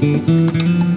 Música